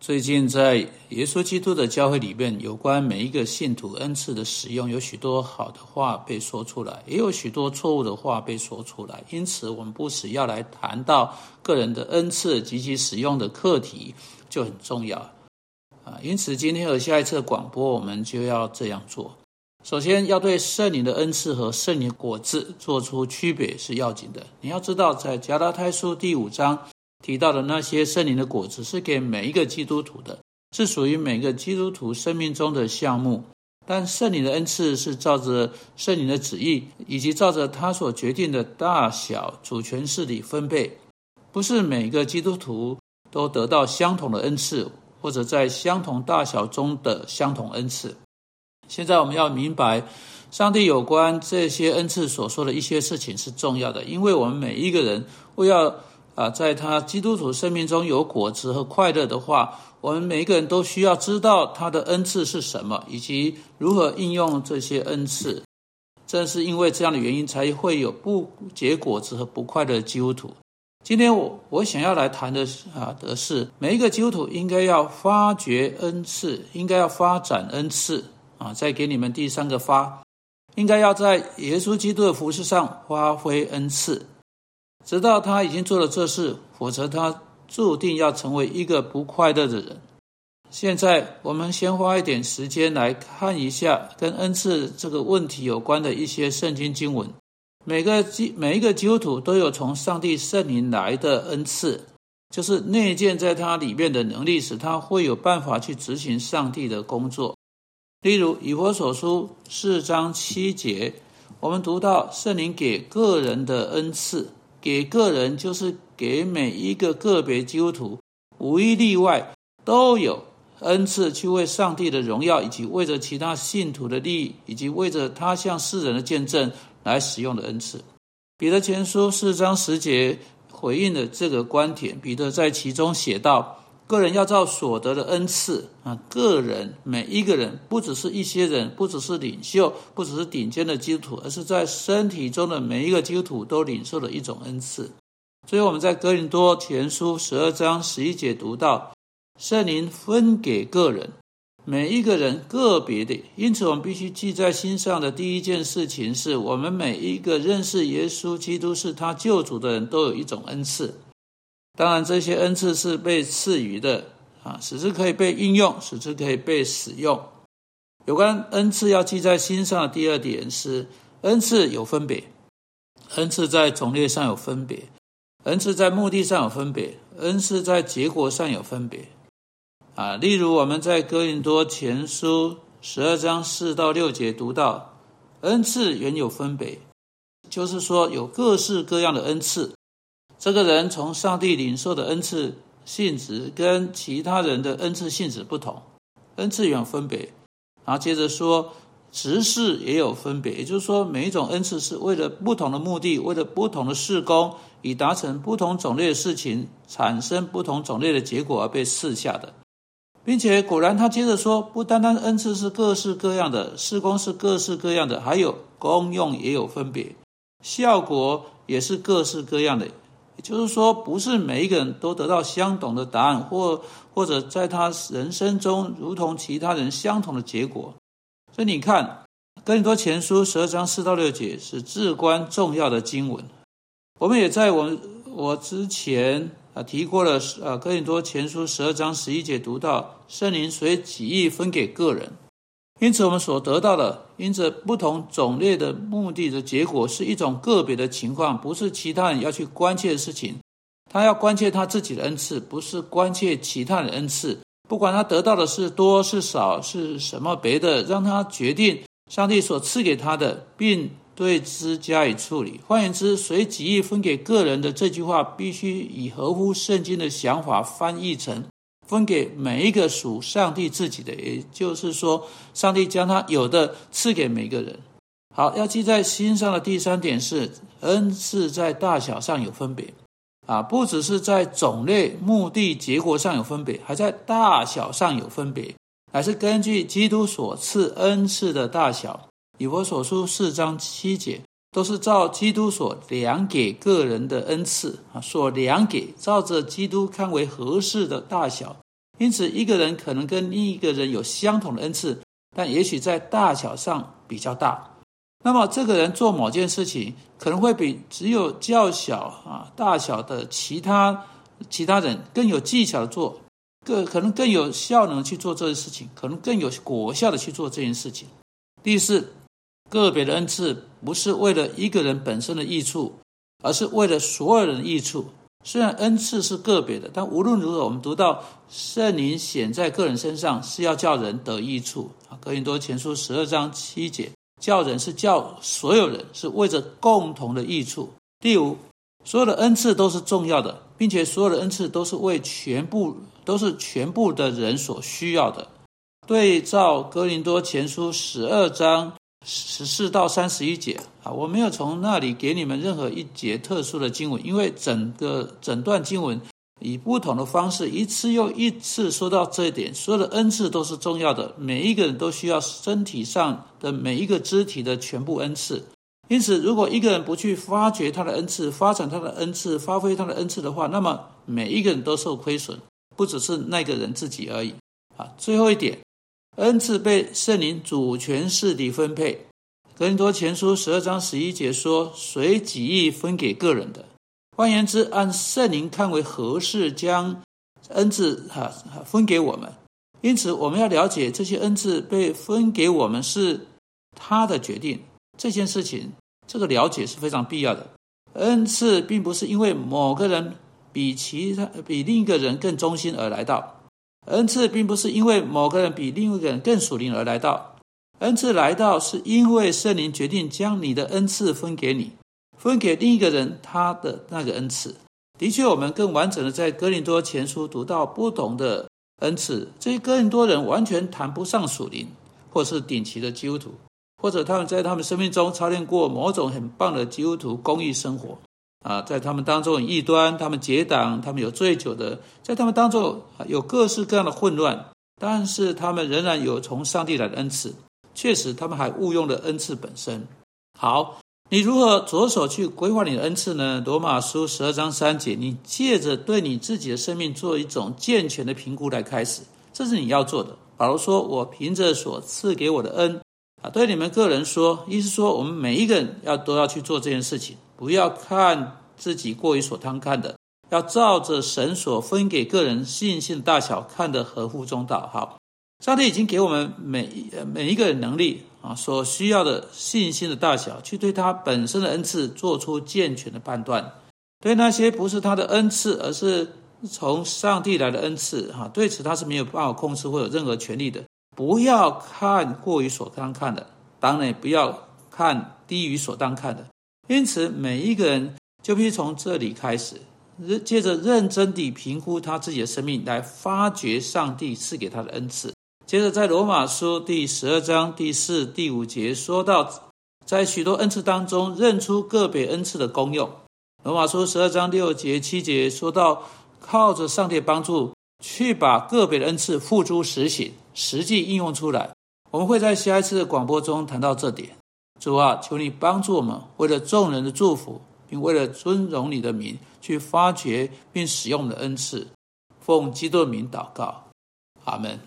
最近在耶稣基督的教会里面，有关每一个信徒恩赐的使用，有许多好的话被说出来，也有许多错误的话被说出来。因此，我们不时要来谈到个人的恩赐及其使用的课题，就很重要啊。因此，今天和下一次广播，我们就要这样做。首先要对圣灵的恩赐和圣灵果子做出区别是要紧的。你要知道，在加拉太书第五章。提到的那些圣灵的果子是给每一个基督徒的，是属于每个基督徒生命中的项目。但圣灵的恩赐是照着圣灵的旨意，以及照着他所决定的大小主权势力分配，不是每个基督徒都得到相同的恩赐，或者在相同大小中的相同恩赐。现在我们要明白，上帝有关这些恩赐所说的一些事情是重要的，因为我们每一个人会要。啊，在他基督徒生命中有果子和快乐的话，我们每一个人都需要知道他的恩赐是什么，以及如何应用这些恩赐。正是因为这样的原因，才会有不结果子和不快乐的基督徒。今天我我想要来谈的啊的是，每一个基督徒应该要发掘恩赐，应该要发展恩赐啊。再给你们第三个发，应该要在耶稣基督的服饰上发挥恩赐。直到他已经做了这事，否则他注定要成为一个不快乐的人。现在，我们先花一点时间来看一下跟恩赐这个问题有关的一些圣经经文。每个基每一个基督徒都有从上帝圣灵来的恩赐，就是内建在他里面的能力，使他会有办法去执行上帝的工作。例如，以佛所书四章七节，我们读到圣灵给个人的恩赐。给个人就是给每一个个别基督徒，无一例外都有恩赐，去为上帝的荣耀，以及为着其他信徒的利益，以及为着他向世人的见证来使用的恩赐。彼得前书四章十节回应了这个观点，彼得在其中写道。个人要照所得的恩赐啊，个人每一个人，不只是一些人，不只是领袖，不只是顶尖的基督徒，而是在身体中的每一个基督徒都领受了一种恩赐。所以我们在哥林多前书十二章十一节读到，圣灵分给个人，每一个人个别的。因此，我们必须记在心上的第一件事情是，我们每一个认识耶稣基督是他救主的人都有一种恩赐。当然，这些恩赐是被赐予的啊，使之可以被应用，使之可以被使用。有关恩赐要记在心上的第二点是，恩赐有分别，恩赐在种类上有分别，恩赐在目的上有分别，恩赐在结果上有分别。啊，例如我们在哥林多前书十二章四到六节读到，恩赐原有分别，就是说有各式各样的恩赐。这个人从上帝领受的恩赐性质跟其他人的恩赐性质不同，恩赐有分别。然后接着说，执事也有分别，也就是说，每一种恩赐是为了不同的目的，为了不同的事工，以达成不同种类的事情，产生不同种类的结果而被赐下的。并且果然，他接着说，不单单恩赐是各式各样的，事工是各式各样的，还有功用也有分别，效果也是各式各样的。就是说，不是每一个人都得到相同的答案，或或者在他人生中如同其他人相同的结果。所以你看，《哥林多前书》十二章四到六节是至关重要的经文。我们也在我我之前啊提过了，啊《哥林多前书》十二章十一节读到，圣灵随己意分给个人。因此，我们所得到的，因着不同种类的目的的结果，是一种个别的情况，不是其他人要去关切的事情。他要关切他自己的恩赐，不是关切其他的恩赐。不管他得到的是多是少，是什么别的，让他决定上帝所赐给他的，并对之加以处理。换言之，随己意分给个人的这句话，必须以合乎圣经的想法翻译成。分给每一个属上帝自己的，也就是说，上帝将他有的赐给每个人。好，要记在心上的第三点是，恩赐在大小上有分别，啊，不只是在种类、目的、结果上有分别，还在大小上有分别，乃是根据基督所赐恩赐的大小。以我所书四章七节。都是照基督所量给个人的恩赐啊，所量给照着基督看为合适的大小，因此，一个人可能跟另一个人有相同的恩赐，但也许在大小上比较大。那么，这个人做某件事情，可能会比只有较小啊大小的其他其他人更有技巧的做，更可能更有效能去做这件事情，可能更有果效的去做这件事情。第四，个别的恩赐不是为了一个人本身的益处，而是为了所有人的益处。虽然恩赐是个别的，但无论如何，我们读到圣灵显在个人身上，是要叫人得益处啊。哥林多前书十二章七节，叫人是叫所有人，是为着共同的益处。第五，所有的恩赐都是重要的，并且所有的恩赐都是为全部都是全部的人所需要的。对照哥林多前书十二章。十四到三十一节啊，我没有从那里给你们任何一节特殊的经文，因为整个整段经文以不同的方式一次又一次说到这一点。所有的恩赐都是重要的，每一个人都需要身体上的每一个肢体的全部恩赐。因此，如果一个人不去发掘他的恩赐、发展他的恩赐、发挥他的恩赐的话，那么每一个人都受亏损，不只是那个人自己而已。啊，最后一点。恩赐被圣灵主权式地分配。格林多前书十二章十一节说：“随己意分给个人的。”换言之，按圣灵看为合适，将恩赐哈分给我们。因此，我们要了解这些恩赐被分给我们是他的决定。这件事情，这个了解是非常必要的。恩赐并不是因为某个人比其他比另一个人更忠心而来到。恩赐并不是因为某个人比另一个人更属灵而来到，恩赐来到是因为圣灵决定将你的恩赐分给你，分给另一个人他的那个恩赐。的确，我们更完整的在哥林多前书读到不同的恩赐，这些哥林多人完全谈不上属灵，或是顶级的基督徒，或者他们在他们生命中操练过某种很棒的基督徒公益生活。啊，在他们当中有异端，他们结党，他们有醉酒的，在他们当中有各式各样的混乱，但是他们仍然有从上帝来的恩赐。确实，他们还误用了恩赐本身。好，你如何着手去规划你的恩赐呢？罗马书十二章三节，你借着对你自己的生命做一种健全的评估来开始，这是你要做的。保罗说：“我凭着所赐给我的恩，啊，对你们个人说，意思说，我们每一个人要都要去做这件事情。”不要看自己过于所贪看的，要照着神所分给个人信心的大小看得合乎中道。好，上帝已经给我们每每一个人能力啊，所需要的信心的大小，去对他本身的恩赐做出健全的判断。对那些不是他的恩赐，而是从上帝来的恩赐，哈，对此他是没有办法控制或有任何权利的。不要看过于所当看的，当然也不要看低于所当看的。因此，每一个人就必须从这里开始，认接着认真地评估他自己的生命，来发掘上帝赐给他的恩赐。接着，在罗马书第十二章第四、第五节说到，在许多恩赐当中认出个别恩赐的功用。罗马书十二章六节、七节说到，靠着上帝帮助，去把个别的恩赐付诸实行，实际应用出来。我们会在下一次的广播中谈到这点。主啊，求你帮助我们，为了众人的祝福，并为了尊荣你的名，去发掘并使用的恩赐。奉基督的名祷告，阿门。